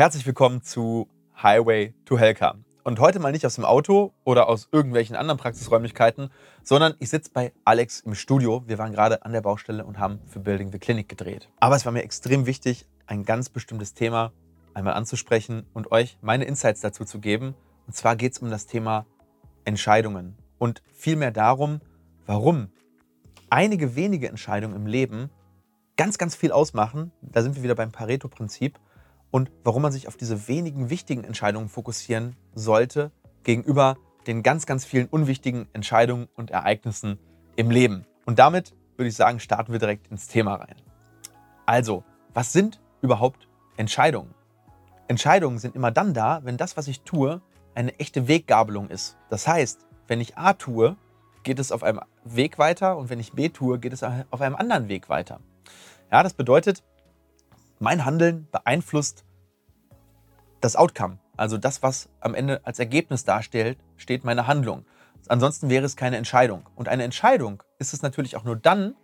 Herzlich willkommen zu Highway to Helka. Und heute mal nicht aus dem Auto oder aus irgendwelchen anderen Praxisräumlichkeiten, sondern ich sitze bei Alex im Studio. Wir waren gerade an der Baustelle und haben für Building the Clinic gedreht. Aber es war mir extrem wichtig, ein ganz bestimmtes Thema einmal anzusprechen und euch meine Insights dazu zu geben. Und zwar geht es um das Thema Entscheidungen und vielmehr darum, warum einige wenige Entscheidungen im Leben ganz, ganz viel ausmachen. Da sind wir wieder beim Pareto-Prinzip und warum man sich auf diese wenigen wichtigen Entscheidungen fokussieren sollte gegenüber den ganz, ganz vielen unwichtigen Entscheidungen und Ereignissen im Leben. Und damit würde ich sagen, starten wir direkt ins Thema rein. Also, was sind überhaupt Entscheidungen? Entscheidungen sind immer dann da, wenn das, was ich tue, eine echte Weggabelung ist. Das heißt, wenn ich A tue, geht es auf einem Weg weiter und wenn ich B tue, geht es auf einem anderen Weg weiter. Ja, das bedeutet, mein Handeln beeinflusst das Outcome, also das, was am Ende als Ergebnis darstellt, steht meine Handlung. Ansonsten wäre es keine Entscheidung. Und eine Entscheidung ist es natürlich auch nur dann,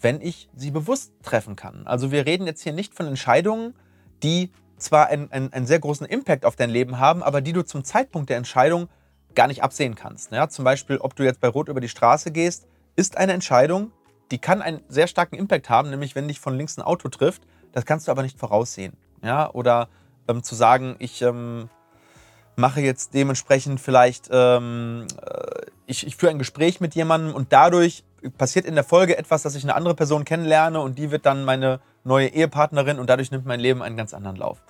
wenn ich sie bewusst treffen kann. Also wir reden jetzt hier nicht von Entscheidungen, die zwar einen, einen, einen sehr großen Impact auf dein Leben haben, aber die du zum Zeitpunkt der Entscheidung gar nicht absehen kannst. Ja, zum Beispiel, ob du jetzt bei Rot über die Straße gehst, ist eine Entscheidung, die kann einen sehr starken Impact haben, nämlich wenn dich von links ein Auto trifft, das kannst du aber nicht voraussehen. Ja? Oder ähm, zu sagen, ich ähm, mache jetzt dementsprechend vielleicht, ähm, äh, ich, ich führe ein Gespräch mit jemandem und dadurch passiert in der Folge etwas, dass ich eine andere Person kennenlerne und die wird dann meine neue Ehepartnerin und dadurch nimmt mein Leben einen ganz anderen Lauf.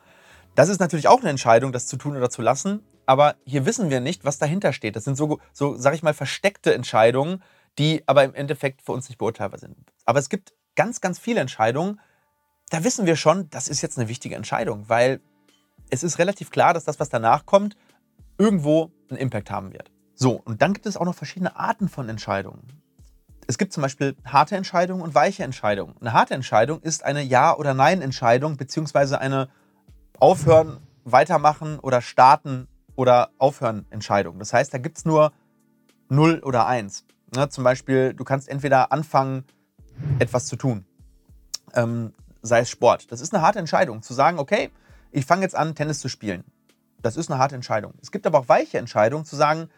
Das ist natürlich auch eine Entscheidung, das zu tun oder zu lassen, aber hier wissen wir nicht, was dahinter steht. Das sind so, so sag ich mal, versteckte Entscheidungen, die aber im Endeffekt für uns nicht beurteilbar sind. Aber es gibt ganz, ganz viele Entscheidungen, da wissen wir schon, das ist jetzt eine wichtige Entscheidung, weil es ist relativ klar, dass das, was danach kommt, irgendwo einen Impact haben wird. So, und dann gibt es auch noch verschiedene Arten von Entscheidungen. Es gibt zum Beispiel harte Entscheidungen und weiche Entscheidungen. Eine harte Entscheidung ist eine Ja- oder Nein-Entscheidung, beziehungsweise eine Aufhören, Weitermachen oder Starten oder Aufhören-Entscheidung. Das heißt, da gibt es nur 0 oder 1. Ne, zum Beispiel, du kannst entweder anfangen, etwas zu tun. Ähm, sei es Sport. Das ist eine harte Entscheidung, zu sagen, okay, ich fange jetzt an, Tennis zu spielen. Das ist eine harte Entscheidung. Es gibt aber auch weiche Entscheidungen, zu sagen,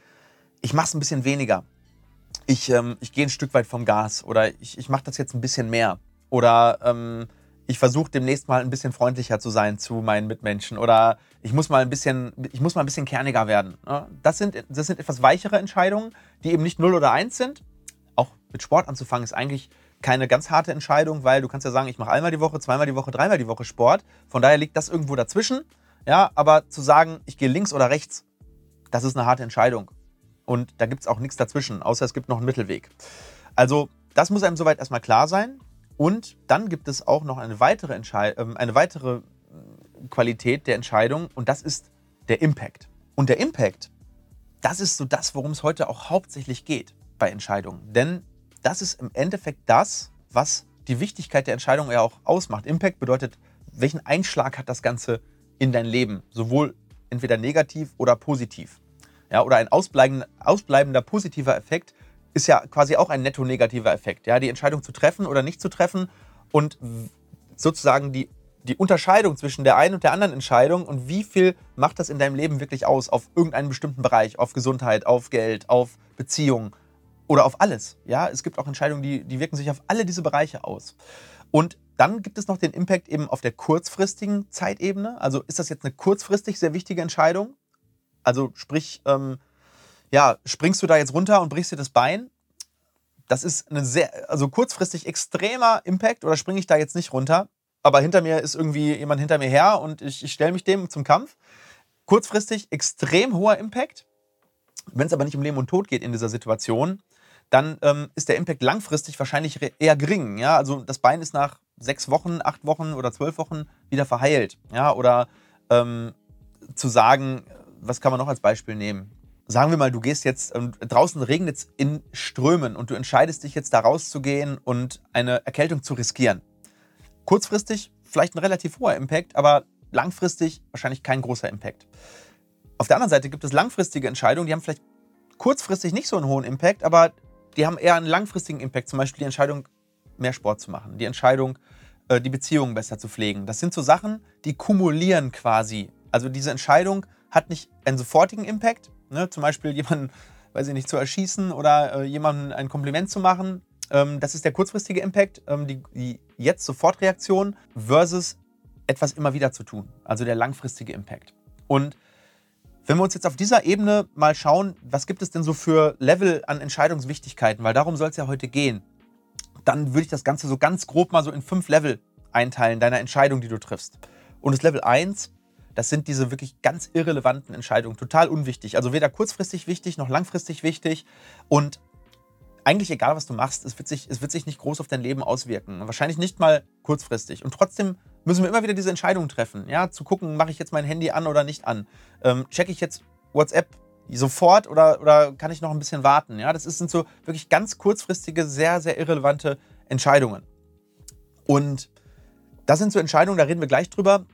ich mache es ein bisschen weniger. Ich, ähm, ich gehe ein Stück weit vom Gas oder ich, ich mache das jetzt ein bisschen mehr. Oder ähm, ich versuche demnächst mal ein bisschen freundlicher zu sein zu meinen Mitmenschen oder ich muss mal ein bisschen, ich muss mal ein bisschen kerniger werden. Das sind, das sind etwas weichere Entscheidungen, die eben nicht 0 oder 1 sind. Auch mit Sport anzufangen ist eigentlich keine ganz harte Entscheidung, weil du kannst ja sagen, ich mache einmal die Woche, zweimal die Woche, dreimal die Woche Sport. Von daher liegt das irgendwo dazwischen. Ja, aber zu sagen, ich gehe links oder rechts, das ist eine harte Entscheidung. Und da gibt es auch nichts dazwischen, außer es gibt noch einen Mittelweg. Also, das muss einem soweit erstmal klar sein. Und dann gibt es auch noch eine weitere, Entschei äh, eine weitere hm, Qualität der Entscheidung und das ist der Impact. Und der Impact, das ist so das, worum es heute auch hauptsächlich geht bei Entscheidungen. Denn das ist im Endeffekt das, was die Wichtigkeit der Entscheidung ja auch ausmacht. Impact bedeutet, welchen Einschlag hat das Ganze in dein Leben? Sowohl entweder negativ oder positiv. Ja, oder ein ausbleibender, positiver Effekt ist ja quasi auch ein netto negativer Effekt. Ja, die Entscheidung zu treffen oder nicht zu treffen und sozusagen die, die Unterscheidung zwischen der einen und der anderen Entscheidung und wie viel macht das in deinem Leben wirklich aus auf irgendeinen bestimmten Bereich, auf Gesundheit, auf Geld, auf Beziehungen oder auf alles. Ja, es gibt auch Entscheidungen, die, die wirken sich auf alle diese Bereiche aus. Und dann gibt es noch den Impact eben auf der kurzfristigen Zeitebene. Also ist das jetzt eine kurzfristig sehr wichtige Entscheidung? Also sprich, ähm, ja, springst du da jetzt runter und brichst dir das Bein? Das ist eine sehr, also kurzfristig extremer Impact oder springe ich da jetzt nicht runter? Aber hinter mir ist irgendwie jemand hinter mir her und ich, ich stelle mich dem zum Kampf. Kurzfristig extrem hoher Impact. Wenn es aber nicht um Leben und Tod geht in dieser Situation, dann ähm, ist der Impact langfristig wahrscheinlich eher gering. Ja? Also das Bein ist nach sechs Wochen, acht Wochen oder zwölf Wochen wieder verheilt. Ja? Oder ähm, zu sagen, was kann man noch als Beispiel nehmen? Sagen wir mal, du gehst jetzt, ähm, draußen regnet es in Strömen und du entscheidest dich jetzt da rauszugehen und eine Erkältung zu riskieren. Kurzfristig vielleicht ein relativ hoher Impact, aber langfristig wahrscheinlich kein großer Impact. Auf der anderen Seite gibt es langfristige Entscheidungen, die haben vielleicht kurzfristig nicht so einen hohen Impact, aber die haben eher einen langfristigen Impact. Zum Beispiel die Entscheidung, mehr Sport zu machen. Die Entscheidung, äh, die Beziehungen besser zu pflegen. Das sind so Sachen, die kumulieren quasi. Also diese Entscheidung hat nicht einen sofortigen Impact, ne? zum Beispiel jemanden, weiß ich nicht, zu erschießen oder äh, jemandem ein Kompliment zu machen. Ähm, das ist der kurzfristige Impact, ähm, die, die Jetzt-Sofort-Reaktion versus etwas immer wieder zu tun, also der langfristige Impact. Und wenn wir uns jetzt auf dieser Ebene mal schauen, was gibt es denn so für Level an Entscheidungswichtigkeiten, weil darum soll es ja heute gehen, dann würde ich das Ganze so ganz grob mal so in fünf Level einteilen, deiner Entscheidung, die du triffst. Und das Level 1, das sind diese wirklich ganz irrelevanten Entscheidungen, total unwichtig. Also weder kurzfristig wichtig noch langfristig wichtig. Und eigentlich egal, was du machst, es wird sich, es wird sich nicht groß auf dein Leben auswirken. Wahrscheinlich nicht mal kurzfristig. Und trotzdem müssen wir immer wieder diese Entscheidung treffen. Ja, zu gucken, mache ich jetzt mein Handy an oder nicht an? Ähm, checke ich jetzt WhatsApp sofort oder, oder kann ich noch ein bisschen warten? Ja, das sind so wirklich ganz kurzfristige, sehr, sehr irrelevante Entscheidungen. Und das sind so Entscheidungen, da reden wir gleich drüber,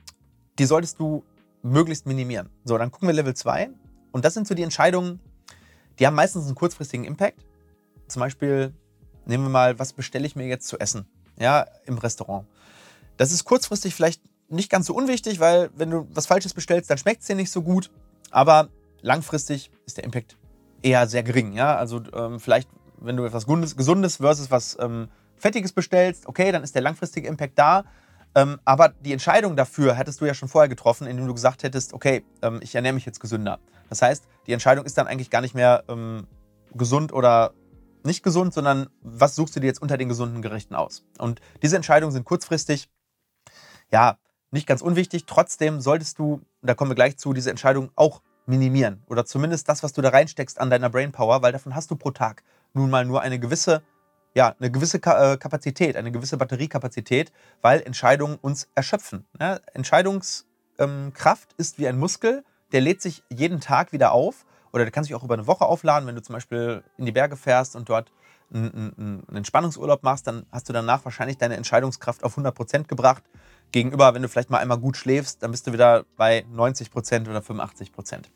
die solltest du möglichst minimieren. So, dann gucken wir Level 2. Und das sind so die Entscheidungen, die haben meistens einen kurzfristigen Impact. Zum Beispiel, nehmen wir mal, was bestelle ich mir jetzt zu essen? Ja, im Restaurant. Das ist kurzfristig vielleicht nicht ganz so unwichtig, weil wenn du was Falsches bestellst, dann schmeckt es dir nicht so gut. Aber langfristig ist der Impact eher sehr gering. Ja? Also ähm, vielleicht, wenn du etwas Gesundes versus was ähm, Fettiges bestellst, okay, dann ist der langfristige Impact da. Ähm, aber die Entscheidung dafür hättest du ja schon vorher getroffen, indem du gesagt hättest, okay, ähm, ich ernähre mich jetzt gesünder. Das heißt, die Entscheidung ist dann eigentlich gar nicht mehr ähm, gesund oder nicht gesund, sondern was suchst du dir jetzt unter den gesunden Gerichten aus? Und diese Entscheidungen sind kurzfristig, ja, nicht ganz unwichtig. Trotzdem solltest du, da kommen wir gleich zu, diese Entscheidung auch minimieren. Oder zumindest das, was du da reinsteckst an deiner Brainpower, weil davon hast du pro Tag nun mal nur eine gewisse, ja, eine gewisse äh, Kapazität, eine gewisse Batteriekapazität, weil Entscheidungen uns erschöpfen. Ja, Entscheidungskraft ähm, ist wie ein Muskel, der lädt sich jeden Tag wieder auf. Oder der kann sich auch über eine Woche aufladen, wenn du zum Beispiel in die Berge fährst und dort einen Entspannungsurlaub machst, dann hast du danach wahrscheinlich deine Entscheidungskraft auf 100% gebracht. Gegenüber, wenn du vielleicht mal einmal gut schläfst, dann bist du wieder bei 90 Prozent oder 85 Prozent.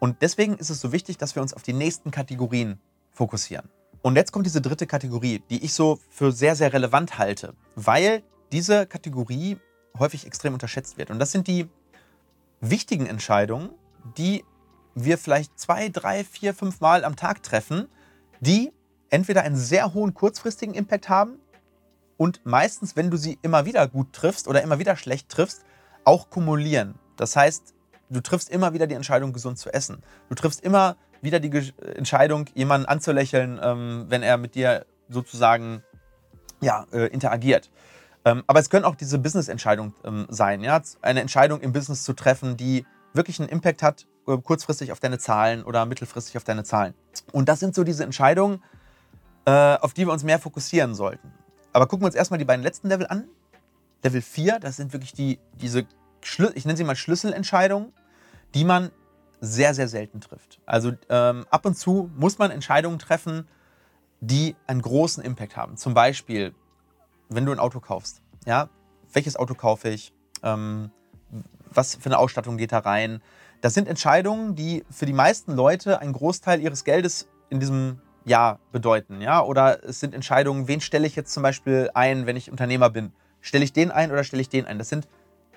Und deswegen ist es so wichtig, dass wir uns auf die nächsten Kategorien fokussieren. Und jetzt kommt diese dritte Kategorie, die ich so für sehr, sehr relevant halte, weil diese Kategorie häufig extrem unterschätzt wird. Und das sind die wichtigen Entscheidungen, die wir vielleicht zwei, drei, vier, fünf Mal am Tag treffen, die entweder einen sehr hohen kurzfristigen Impact haben und meistens, wenn du sie immer wieder gut triffst oder immer wieder schlecht triffst, auch kumulieren. Das heißt, du triffst immer wieder die Entscheidung, gesund zu essen. Du triffst immer wieder die Entscheidung, jemanden anzulächeln, ähm, wenn er mit dir sozusagen ja, äh, interagiert. Ähm, aber es können auch diese Business-Entscheidungen ähm, sein. Ja? Eine Entscheidung im Business zu treffen, die wirklich einen Impact hat, äh, kurzfristig auf deine Zahlen oder mittelfristig auf deine Zahlen. Und das sind so diese Entscheidungen, äh, auf die wir uns mehr fokussieren sollten. Aber gucken wir uns erstmal die beiden letzten Level an. Level 4, das sind wirklich die, diese, ich nenne sie mal Schlüsselentscheidungen, die man sehr, sehr selten trifft. Also ähm, ab und zu muss man Entscheidungen treffen, die einen großen Impact haben. Zum Beispiel, wenn du ein Auto kaufst. Ja, welches Auto kaufe ich? Ähm, was für eine Ausstattung geht da rein? Das sind Entscheidungen, die für die meisten Leute einen Großteil ihres Geldes in diesem ja bedeuten. Ja? Oder es sind Entscheidungen, wen stelle ich jetzt zum Beispiel ein, wenn ich Unternehmer bin? Stelle ich den ein oder stelle ich den ein? Das sind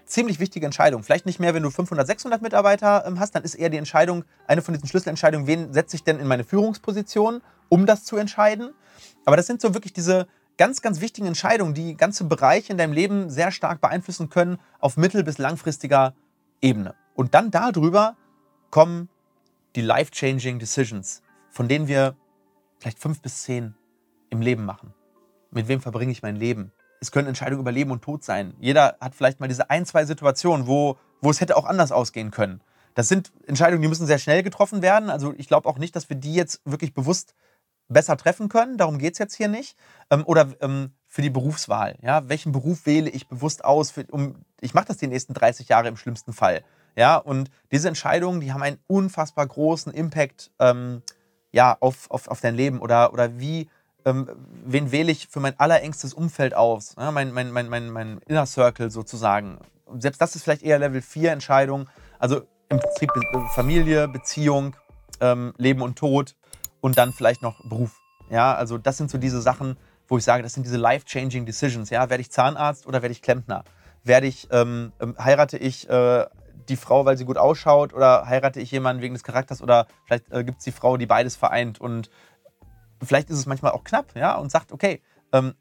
ziemlich wichtige Entscheidungen. Vielleicht nicht mehr, wenn du 500, 600 Mitarbeiter ähm, hast, dann ist eher die Entscheidung, eine von diesen Schlüsselentscheidungen, wen setze ich denn in meine Führungsposition, um das zu entscheiden. Aber das sind so wirklich diese ganz, ganz wichtigen Entscheidungen, die ganze Bereiche in deinem Leben sehr stark beeinflussen können auf mittel- bis langfristiger Ebene. Und dann darüber kommen die life-changing Decisions, von denen wir vielleicht fünf bis zehn im Leben machen. Mit wem verbringe ich mein Leben? Es können Entscheidungen über Leben und Tod sein. Jeder hat vielleicht mal diese ein, zwei Situationen, wo, wo es hätte auch anders ausgehen können. Das sind Entscheidungen, die müssen sehr schnell getroffen werden. Also ich glaube auch nicht, dass wir die jetzt wirklich bewusst besser treffen können. Darum geht es jetzt hier nicht. Ähm, oder ähm, für die Berufswahl. Ja? Welchen Beruf wähle ich bewusst aus? Für, um, ich mache das die nächsten 30 Jahre im schlimmsten Fall. Ja? Und diese Entscheidungen, die haben einen unfassbar großen Impact ähm, ja, auf, auf, auf dein Leben oder, oder wie, ähm, wen wähle ich für mein allerengstes Umfeld aus, ja, mein, mein, mein, mein, mein Inner Circle sozusagen. Selbst das ist vielleicht eher Level 4 Entscheidung. Also im Prinzip Familie, Beziehung, ähm, Leben und Tod und dann vielleicht noch Beruf. Ja, also das sind so diese Sachen, wo ich sage, das sind diese life-changing Decisions. Ja, werde ich Zahnarzt oder werde ich Klempner? Werde ich, ähm, ähm, heirate ich äh, die Frau, weil sie gut ausschaut oder heirate ich jemanden wegen des Charakters oder vielleicht äh, gibt es die Frau, die beides vereint und vielleicht ist es manchmal auch knapp, ja, und sagt, okay, ähm,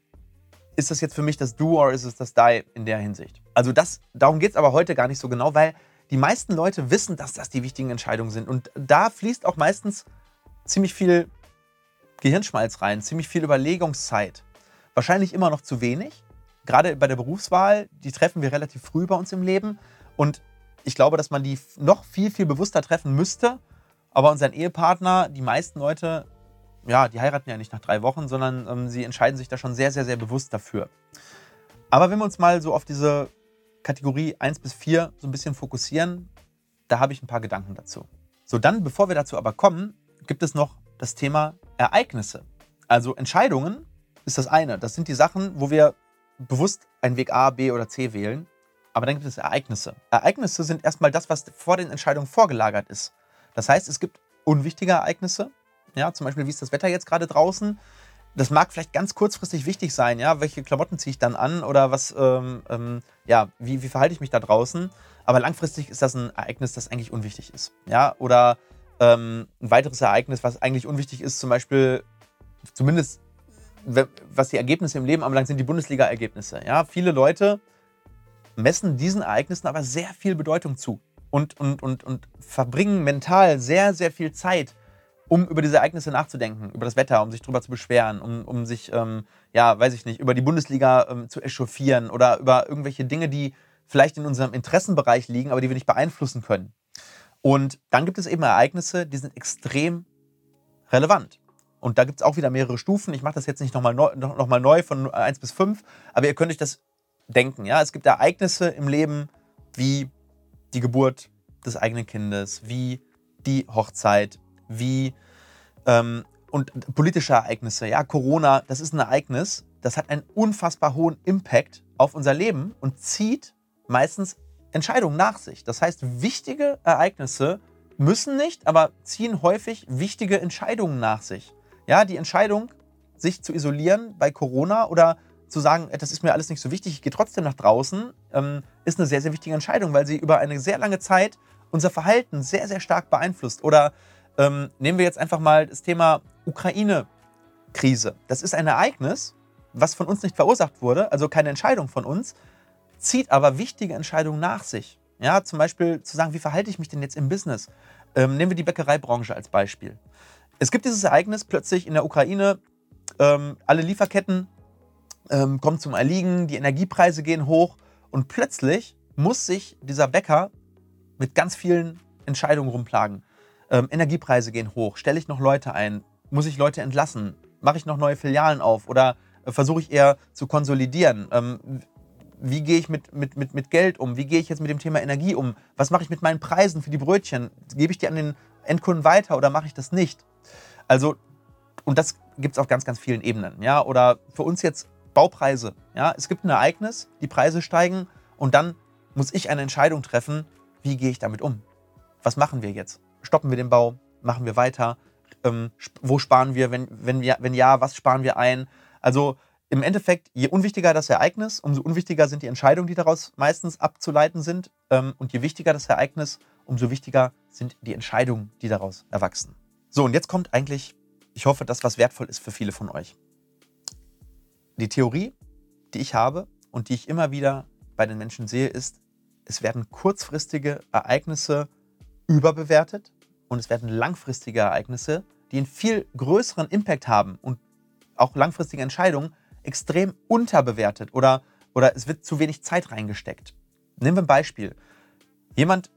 ist das jetzt für mich das Do oder ist es das Die in der Hinsicht? Also das, darum geht es aber heute gar nicht so genau, weil die meisten Leute wissen, dass das die wichtigen Entscheidungen sind. Und da fließt auch meistens ziemlich viel Gehirnschmalz rein, ziemlich viel Überlegungszeit. Wahrscheinlich immer noch zu wenig. Gerade bei der Berufswahl, die treffen wir relativ früh bei uns im Leben. Und ich glaube, dass man die noch viel, viel bewusster treffen müsste. Aber unseren Ehepartner, die meisten Leute, ja, die heiraten ja nicht nach drei Wochen, sondern ähm, sie entscheiden sich da schon sehr, sehr, sehr bewusst dafür. Aber wenn wir uns mal so auf diese Kategorie 1 bis 4 so ein bisschen fokussieren, da habe ich ein paar Gedanken dazu. So, dann, bevor wir dazu aber kommen, gibt es noch das Thema Ereignisse. Also Entscheidungen ist das eine. Das sind die Sachen, wo wir bewusst einen Weg A, B oder C wählen. Aber dann gibt es Ereignisse. Ereignisse sind erstmal das, was vor den Entscheidungen vorgelagert ist. Das heißt, es gibt unwichtige Ereignisse. Ja, zum Beispiel, wie ist das Wetter jetzt gerade draußen? Das mag vielleicht ganz kurzfristig wichtig sein, ja, welche Klamotten ziehe ich dann an oder was, ähm, ähm, ja, wie, wie verhalte ich mich da draußen? Aber langfristig ist das ein Ereignis, das eigentlich unwichtig ist. Ja, oder ähm, ein weiteres Ereignis, was eigentlich unwichtig ist, zum Beispiel, zumindest was die Ergebnisse im Leben anbelangt, sind die Bundesliga-Ergebnisse. Ja, viele Leute messen diesen Ereignissen aber sehr viel Bedeutung zu und, und, und, und verbringen mental sehr, sehr viel Zeit, um über diese Ereignisse nachzudenken, über das Wetter, um sich darüber zu beschweren, um, um sich, ähm, ja, weiß ich nicht, über die Bundesliga ähm, zu echauffieren oder über irgendwelche Dinge, die vielleicht in unserem Interessenbereich liegen, aber die wir nicht beeinflussen können. Und dann gibt es eben Ereignisse, die sind extrem relevant. Und da gibt es auch wieder mehrere Stufen. Ich mache das jetzt nicht nochmal neu, noch mal neu von 1 bis 5, aber ihr könnt euch das denken. Ja? Es gibt Ereignisse im Leben wie die Geburt des eigenen Kindes, wie die Hochzeit, wie ähm, und politische Ereignisse. Ja, Corona, das ist ein Ereignis, das hat einen unfassbar hohen Impact auf unser Leben und zieht meistens Entscheidungen nach sich. Das heißt, wichtige Ereignisse müssen nicht, aber ziehen häufig wichtige Entscheidungen nach sich. Ja, die Entscheidung, sich zu isolieren bei Corona oder zu sagen, das ist mir alles nicht so wichtig, ich gehe trotzdem nach draußen, ähm, ist eine sehr, sehr wichtige Entscheidung, weil sie über eine sehr lange Zeit unser Verhalten sehr, sehr stark beeinflusst. Oder ähm, nehmen wir jetzt einfach mal das Thema Ukraine-Krise. Das ist ein Ereignis, was von uns nicht verursacht wurde, also keine Entscheidung von uns, zieht aber wichtige Entscheidungen nach sich. Ja, zum Beispiel zu sagen, wie verhalte ich mich denn jetzt im Business? Ähm, nehmen wir die Bäckereibranche als Beispiel. Es gibt dieses Ereignis plötzlich in der Ukraine, ähm, alle Lieferketten ähm, kommen zum Erliegen, die Energiepreise gehen hoch und plötzlich muss sich dieser Bäcker mit ganz vielen Entscheidungen rumplagen. Ähm, Energiepreise gehen hoch, stelle ich noch Leute ein, muss ich Leute entlassen, mache ich noch neue Filialen auf oder äh, versuche ich eher zu konsolidieren? Ähm, wie gehe ich mit, mit, mit, mit Geld um? Wie gehe ich jetzt mit dem Thema Energie um? Was mache ich mit meinen Preisen für die Brötchen? Gebe ich die an den Endkunden weiter oder mache ich das nicht? Also, und das gibt es auf ganz, ganz vielen Ebenen. Ja? Oder für uns jetzt Baupreise. Ja? Es gibt ein Ereignis, die Preise steigen und dann muss ich eine Entscheidung treffen, wie gehe ich damit um? Was machen wir jetzt? Stoppen wir den Bau? Machen wir weiter? Ähm, wo sparen wir? Wenn, wenn, wir? wenn ja, was sparen wir ein? Also im Endeffekt, je unwichtiger das Ereignis, umso unwichtiger sind die Entscheidungen, die daraus meistens abzuleiten sind. Ähm, und je wichtiger das Ereignis, umso wichtiger sind die Entscheidungen, die daraus erwachsen. So, und jetzt kommt eigentlich, ich hoffe, das, was wertvoll ist für viele von euch. Die Theorie, die ich habe und die ich immer wieder bei den Menschen sehe, ist, es werden kurzfristige Ereignisse überbewertet und es werden langfristige Ereignisse, die einen viel größeren Impact haben und auch langfristige Entscheidungen extrem unterbewertet oder, oder es wird zu wenig Zeit reingesteckt. Nehmen wir ein Beispiel. Jemand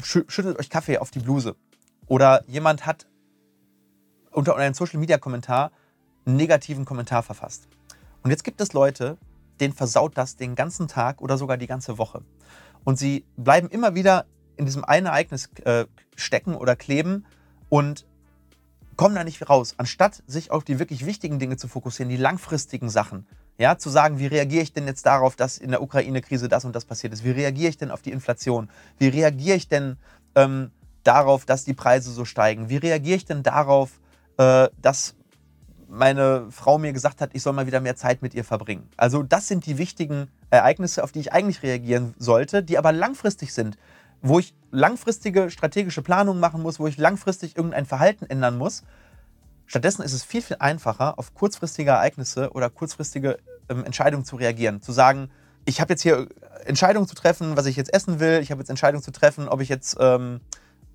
schüttelt euch Kaffee auf die Bluse oder jemand hat unter einem Social-Media-Kommentar negativen Kommentar verfasst. Und jetzt gibt es Leute, denen versaut das den ganzen Tag oder sogar die ganze Woche. Und sie bleiben immer wieder in diesem einen Ereignis äh, stecken oder kleben und kommen da nicht raus. Anstatt sich auf die wirklich wichtigen Dinge zu fokussieren, die langfristigen Sachen, ja, zu sagen, wie reagiere ich denn jetzt darauf, dass in der Ukraine-Krise das und das passiert ist? Wie reagiere ich denn auf die Inflation? Wie reagiere ich denn ähm, darauf, dass die Preise so steigen? Wie reagiere ich denn darauf, äh, dass meine Frau mir gesagt hat, ich soll mal wieder mehr Zeit mit ihr verbringen. Also das sind die wichtigen Ereignisse, auf die ich eigentlich reagieren sollte, die aber langfristig sind, wo ich langfristige strategische Planungen machen muss, wo ich langfristig irgendein Verhalten ändern muss. Stattdessen ist es viel, viel einfacher, auf kurzfristige Ereignisse oder kurzfristige ähm, Entscheidungen zu reagieren. Zu sagen, ich habe jetzt hier Entscheidungen zu treffen, was ich jetzt essen will. Ich habe jetzt Entscheidungen zu treffen, ob ich jetzt, ähm,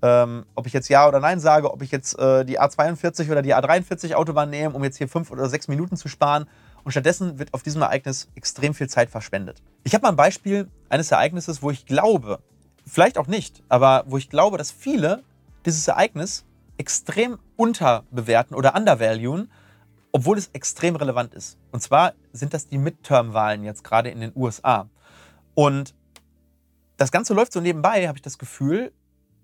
ähm, ob ich jetzt Ja oder Nein sage, ob ich jetzt äh, die A42 oder die A43 Autobahn nehme, um jetzt hier fünf oder sechs Minuten zu sparen. Und stattdessen wird auf diesem Ereignis extrem viel Zeit verschwendet. Ich habe mal ein Beispiel eines Ereignisses, wo ich glaube, vielleicht auch nicht, aber wo ich glaube, dass viele dieses Ereignis extrem unterbewerten oder undervaluen, obwohl es extrem relevant ist. Und zwar sind das die Midterm-Wahlen jetzt gerade in den USA. Und das Ganze läuft so nebenbei, habe ich das Gefühl,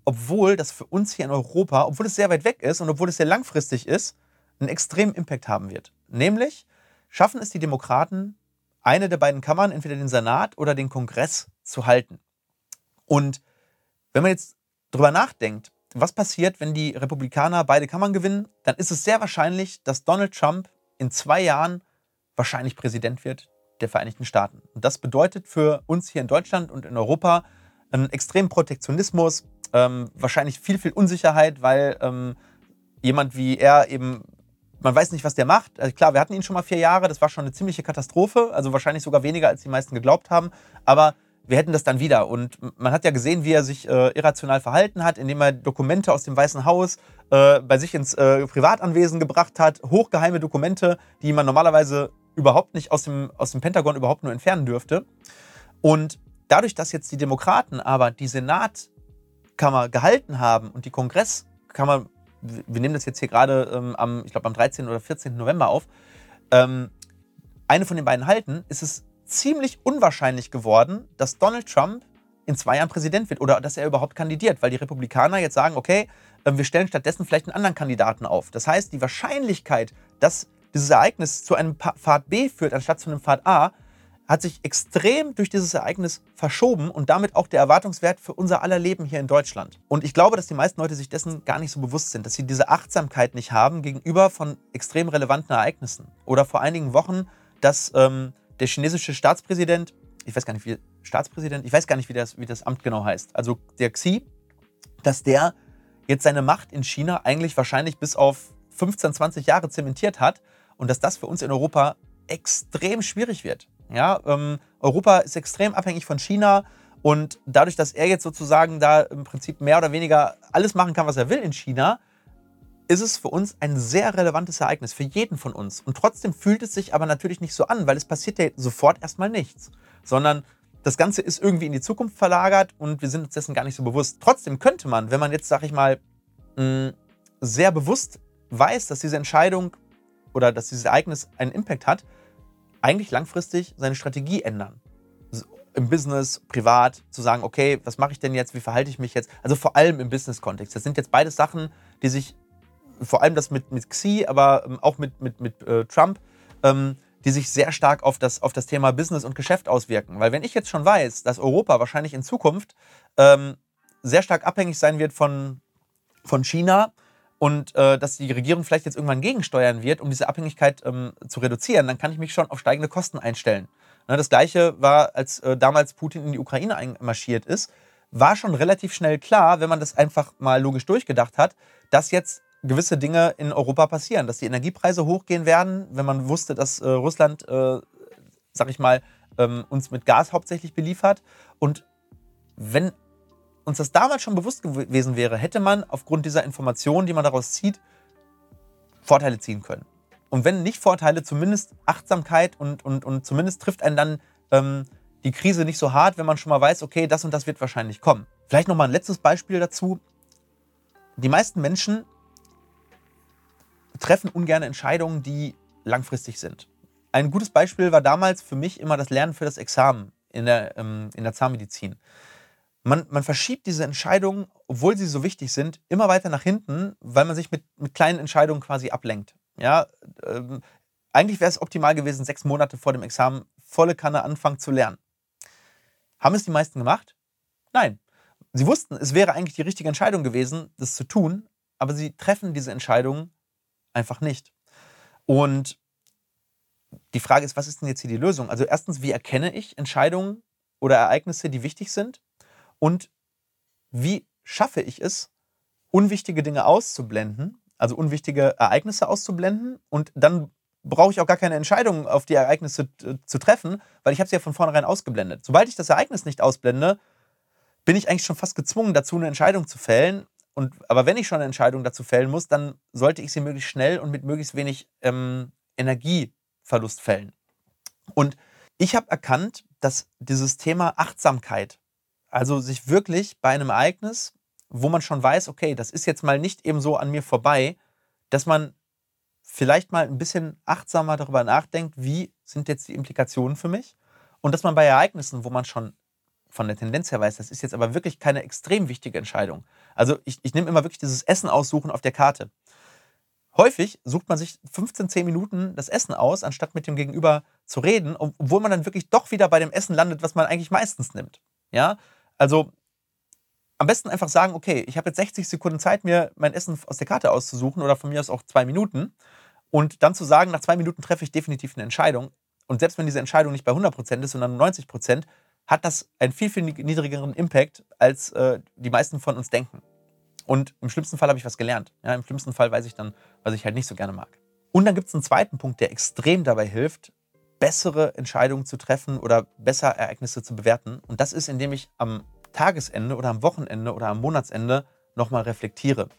obwohl das für uns hier in Europa, obwohl es sehr weit weg ist und obwohl es sehr langfristig ist, einen extremen Impact haben wird. Nämlich schaffen es die Demokraten, eine der beiden Kammern, entweder den Senat oder den Kongress, zu halten. Und wenn man jetzt drüber nachdenkt, was passiert, wenn die Republikaner beide Kammern gewinnen, dann ist es sehr wahrscheinlich, dass Donald Trump in zwei Jahren wahrscheinlich Präsident wird der Vereinigten Staaten. Und das bedeutet für uns hier in Deutschland und in Europa einen extremen Protektionismus, ähm, wahrscheinlich viel, viel Unsicherheit, weil ähm, jemand wie er eben, man weiß nicht, was der macht. Also klar, wir hatten ihn schon mal vier Jahre, das war schon eine ziemliche Katastrophe, also wahrscheinlich sogar weniger, als die meisten geglaubt haben. Aber wir hätten das dann wieder. Und man hat ja gesehen, wie er sich äh, irrational verhalten hat, indem er Dokumente aus dem Weißen Haus äh, bei sich ins äh, Privatanwesen gebracht hat, hochgeheime Dokumente, die man normalerweise überhaupt nicht aus dem, aus dem Pentagon überhaupt nur entfernen dürfte. Und dadurch, dass jetzt die Demokraten aber die Senatkammer gehalten haben und die Kongresskammer, wir nehmen das jetzt hier gerade ähm, am, ich glaube, am 13. oder 14. November auf, ähm, eine von den beiden halten, ist es ziemlich unwahrscheinlich geworden, dass Donald Trump in zwei Jahren Präsident wird oder dass er überhaupt kandidiert, weil die Republikaner jetzt sagen, okay, ähm, wir stellen stattdessen vielleicht einen anderen Kandidaten auf. Das heißt, die Wahrscheinlichkeit, dass dieses Ereignis zu einem Pfad B führt, anstatt zu einem Pfad A, hat sich extrem durch dieses Ereignis verschoben und damit auch der Erwartungswert für unser aller Leben hier in Deutschland. Und ich glaube, dass die meisten Leute sich dessen gar nicht so bewusst sind, dass sie diese Achtsamkeit nicht haben gegenüber von extrem relevanten Ereignissen. Oder vor einigen Wochen, dass ähm, der chinesische Staatspräsident, ich weiß gar nicht, wie Staatspräsident, ich weiß gar nicht, wie das, wie das Amt genau heißt, also der Xi, dass der jetzt seine Macht in China eigentlich wahrscheinlich bis auf 15, 20 Jahre zementiert hat und dass das für uns in Europa extrem schwierig wird. Ja, ähm, Europa ist extrem abhängig von China und dadurch, dass er jetzt sozusagen da im Prinzip mehr oder weniger alles machen kann, was er will in China, ist es für uns ein sehr relevantes Ereignis, für jeden von uns. Und trotzdem fühlt es sich aber natürlich nicht so an, weil es passiert ja sofort erstmal nichts, sondern das Ganze ist irgendwie in die Zukunft verlagert und wir sind uns dessen gar nicht so bewusst. Trotzdem könnte man, wenn man jetzt, sag ich mal, mm, sehr bewusst weiß, dass diese Entscheidung oder dass dieses Ereignis einen Impact hat, eigentlich langfristig seine Strategie ändern. Im Business, privat, zu sagen, okay, was mache ich denn jetzt, wie verhalte ich mich jetzt? Also vor allem im Business-Kontext. Das sind jetzt beides Sachen, die sich vor allem das mit, mit Xi, aber ähm, auch mit, mit, mit äh, Trump, ähm, die sich sehr stark auf das, auf das Thema Business und Geschäft auswirken. Weil wenn ich jetzt schon weiß, dass Europa wahrscheinlich in Zukunft ähm, sehr stark abhängig sein wird von, von China und äh, dass die Regierung vielleicht jetzt irgendwann gegensteuern wird, um diese Abhängigkeit ähm, zu reduzieren, dann kann ich mich schon auf steigende Kosten einstellen. Ne, das gleiche war, als äh, damals Putin in die Ukraine einmarschiert ist, war schon relativ schnell klar, wenn man das einfach mal logisch durchgedacht hat, dass jetzt gewisse Dinge in Europa passieren, dass die Energiepreise hochgehen werden, wenn man wusste, dass äh, Russland, äh, sag ich mal, ähm, uns mit Gas hauptsächlich beliefert. Und wenn uns das damals schon bewusst gewesen wäre, hätte man aufgrund dieser Informationen, die man daraus zieht, Vorteile ziehen können. Und wenn nicht Vorteile, zumindest Achtsamkeit und, und, und zumindest trifft einen dann ähm, die Krise nicht so hart, wenn man schon mal weiß, okay, das und das wird wahrscheinlich kommen. Vielleicht noch mal ein letztes Beispiel dazu. Die meisten Menschen treffen ungern Entscheidungen, die langfristig sind. Ein gutes Beispiel war damals für mich immer das Lernen für das Examen in der, ähm, in der Zahnmedizin. Man, man verschiebt diese Entscheidungen, obwohl sie so wichtig sind, immer weiter nach hinten, weil man sich mit, mit kleinen Entscheidungen quasi ablenkt. Ja, ähm, eigentlich wäre es optimal gewesen, sechs Monate vor dem Examen volle Kanne anfangen zu lernen. Haben es die meisten gemacht? Nein. Sie wussten, es wäre eigentlich die richtige Entscheidung gewesen, das zu tun, aber sie treffen diese Entscheidungen einfach nicht. Und die Frage ist, was ist denn jetzt hier die Lösung? Also erstens, wie erkenne ich Entscheidungen oder Ereignisse, die wichtig sind? Und wie schaffe ich es, unwichtige Dinge auszublenden, also unwichtige Ereignisse auszublenden und dann brauche ich auch gar keine Entscheidung auf die Ereignisse zu treffen, weil ich habe sie ja von vornherein ausgeblendet. Sobald ich das Ereignis nicht ausblende, bin ich eigentlich schon fast gezwungen dazu, eine Entscheidung zu fällen. Und, aber wenn ich schon eine Entscheidung dazu fällen muss, dann sollte ich sie möglichst schnell und mit möglichst wenig ähm, Energieverlust fällen. Und ich habe erkannt, dass dieses Thema Achtsamkeit, also sich wirklich bei einem Ereignis, wo man schon weiß, okay, das ist jetzt mal nicht eben so an mir vorbei, dass man vielleicht mal ein bisschen achtsamer darüber nachdenkt, wie sind jetzt die Implikationen für mich und dass man bei Ereignissen, wo man schon von der Tendenz her weiß, das ist jetzt aber wirklich keine extrem wichtige Entscheidung. Also ich, ich nehme immer wirklich dieses Essen aussuchen auf der Karte. Häufig sucht man sich 15, 10 Minuten das Essen aus, anstatt mit dem Gegenüber zu reden, obwohl man dann wirklich doch wieder bei dem Essen landet, was man eigentlich meistens nimmt. Ja, also am besten einfach sagen, okay, ich habe jetzt 60 Sekunden Zeit, mir mein Essen aus der Karte auszusuchen oder von mir aus auch zwei Minuten. Und dann zu sagen, nach zwei Minuten treffe ich definitiv eine Entscheidung. Und selbst wenn diese Entscheidung nicht bei 100% ist, sondern 90%, hat das einen viel, viel niedrigeren Impact, als äh, die meisten von uns denken. Und im schlimmsten Fall habe ich was gelernt. Ja, Im schlimmsten Fall weiß ich dann, was ich halt nicht so gerne mag. Und dann gibt es einen zweiten Punkt, der extrem dabei hilft, bessere Entscheidungen zu treffen oder besser Ereignisse zu bewerten. Und das ist, indem ich am Tagesende oder am Wochenende oder am Monatsende nochmal reflektiere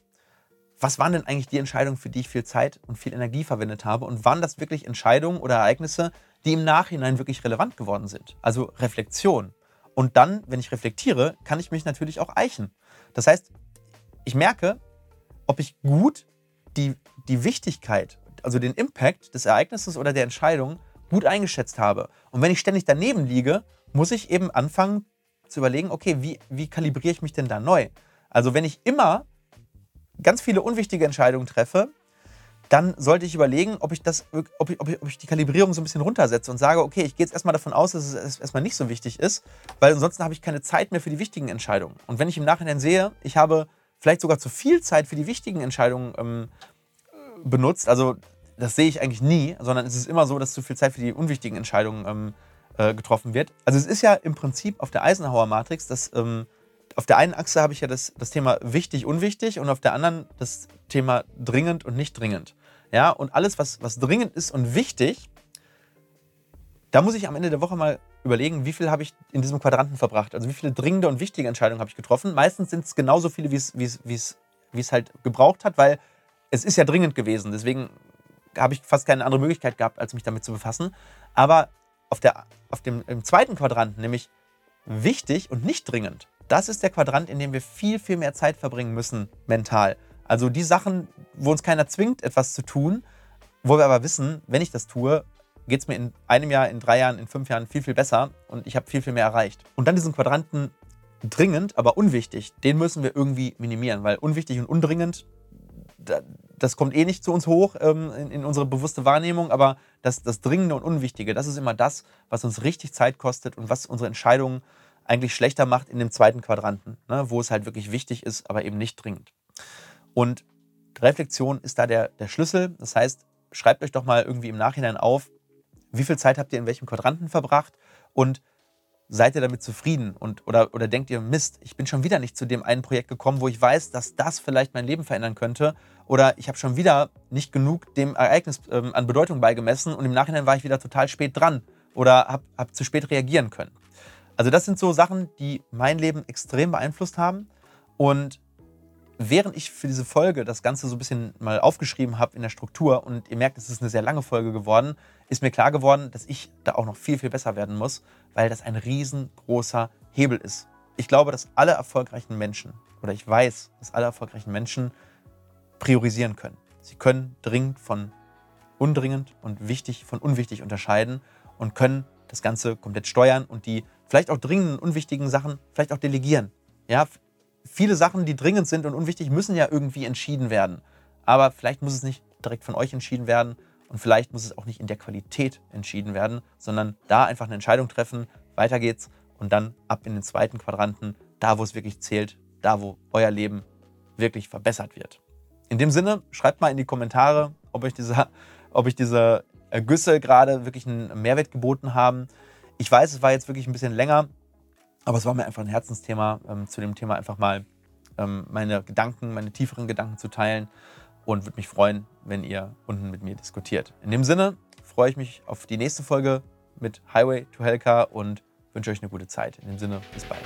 was waren denn eigentlich die Entscheidungen, für die ich viel Zeit und viel Energie verwendet habe? Und waren das wirklich Entscheidungen oder Ereignisse, die im Nachhinein wirklich relevant geworden sind? Also Reflexion. Und dann, wenn ich reflektiere, kann ich mich natürlich auch eichen. Das heißt, ich merke, ob ich gut die, die Wichtigkeit, also den Impact des Ereignisses oder der Entscheidung gut eingeschätzt habe. Und wenn ich ständig daneben liege, muss ich eben anfangen zu überlegen, okay, wie, wie kalibriere ich mich denn da neu? Also wenn ich immer ganz viele unwichtige Entscheidungen treffe, dann sollte ich überlegen, ob ich, das, ob ich, ob ich, ob ich die Kalibrierung so ein bisschen runtersetze und sage, okay, ich gehe jetzt erstmal davon aus, dass es erstmal nicht so wichtig ist, weil ansonsten habe ich keine Zeit mehr für die wichtigen Entscheidungen. Und wenn ich im Nachhinein sehe, ich habe vielleicht sogar zu viel Zeit für die wichtigen Entscheidungen ähm, benutzt, also das sehe ich eigentlich nie, sondern es ist immer so, dass zu viel Zeit für die unwichtigen Entscheidungen ähm, äh, getroffen wird. Also es ist ja im Prinzip auf der Eisenhower-Matrix, dass ähm, auf der einen Achse habe ich ja das, das Thema wichtig, unwichtig und auf der anderen das Thema dringend und nicht dringend. Ja, und alles, was, was dringend ist und wichtig, da muss ich am Ende der Woche mal überlegen, wie viel habe ich in diesem Quadranten verbracht. Also wie viele dringende und wichtige Entscheidungen habe ich getroffen. Meistens sind es genauso viele, wie es halt gebraucht hat, weil es ist ja dringend gewesen. Deswegen habe ich fast keine andere Möglichkeit gehabt, als mich damit zu befassen. Aber auf, der, auf dem im zweiten Quadranten, nämlich wichtig und nicht dringend, das ist der Quadrant, in dem wir viel, viel mehr Zeit verbringen müssen mental. Also die Sachen, wo uns keiner zwingt, etwas zu tun, wo wir aber wissen, wenn ich das tue, geht es mir in einem Jahr, in drei Jahren, in fünf Jahren viel, viel besser und ich habe viel, viel mehr erreicht. Und dann diesen Quadranten dringend, aber unwichtig, den müssen wir irgendwie minimieren, weil unwichtig und undringend, das kommt eh nicht zu uns hoch ähm, in, unsere bewusste Wahrnehmung, aber das, das Dringende und Unwichtige, das ist immer das, was uns richtig Zeit kostet und was unsere Entscheidungen eigentlich schlechter macht in dem zweiten Quadranten, ne, wo es halt wirklich wichtig ist, aber eben nicht dringend. Und Reflexion ist da der, der Schlüssel. Das heißt, schreibt euch doch mal irgendwie im Nachhinein auf, wie viel Zeit habt ihr in welchem Quadranten verbracht und seid ihr damit zufrieden und oder, oder denkt ihr, Mist, ich bin schon wieder nicht zu dem einen Projekt gekommen, wo ich weiß, dass das vielleicht mein Leben verändern könnte oder ich habe schon wieder nicht genug dem Ereignis ähm, an Bedeutung beigemessen und im Nachhinein war ich wieder total spät dran oder habe hab zu spät reagieren können. Also das sind so Sachen, die mein Leben extrem beeinflusst haben. Und während ich für diese Folge das Ganze so ein bisschen mal aufgeschrieben habe in der Struktur und ihr merkt, es ist eine sehr lange Folge geworden, ist mir klar geworden, dass ich da auch noch viel, viel besser werden muss, weil das ein riesengroßer Hebel ist. Ich glaube, dass alle erfolgreichen Menschen, oder ich weiß, dass alle erfolgreichen Menschen priorisieren können. Sie können dringend von undringend und wichtig von unwichtig unterscheiden und können das Ganze komplett steuern und die vielleicht auch dringenden, unwichtigen Sachen vielleicht auch delegieren. Ja, viele Sachen, die dringend sind und unwichtig, müssen ja irgendwie entschieden werden. Aber vielleicht muss es nicht direkt von euch entschieden werden und vielleicht muss es auch nicht in der Qualität entschieden werden, sondern da einfach eine Entscheidung treffen, weiter geht's und dann ab in den zweiten Quadranten, da wo es wirklich zählt, da wo euer Leben wirklich verbessert wird. In dem Sinne, schreibt mal in die Kommentare, ob euch dieser ob ich diese Ergüsse gerade wirklich einen Mehrwert geboten haben. Ich weiß, es war jetzt wirklich ein bisschen länger, aber es war mir einfach ein Herzensthema, ähm, zu dem Thema einfach mal ähm, meine Gedanken, meine tieferen Gedanken zu teilen und würde mich freuen, wenn ihr unten mit mir diskutiert. In dem Sinne freue ich mich auf die nächste Folge mit Highway to Helka und wünsche euch eine gute Zeit. In dem Sinne, bis bald.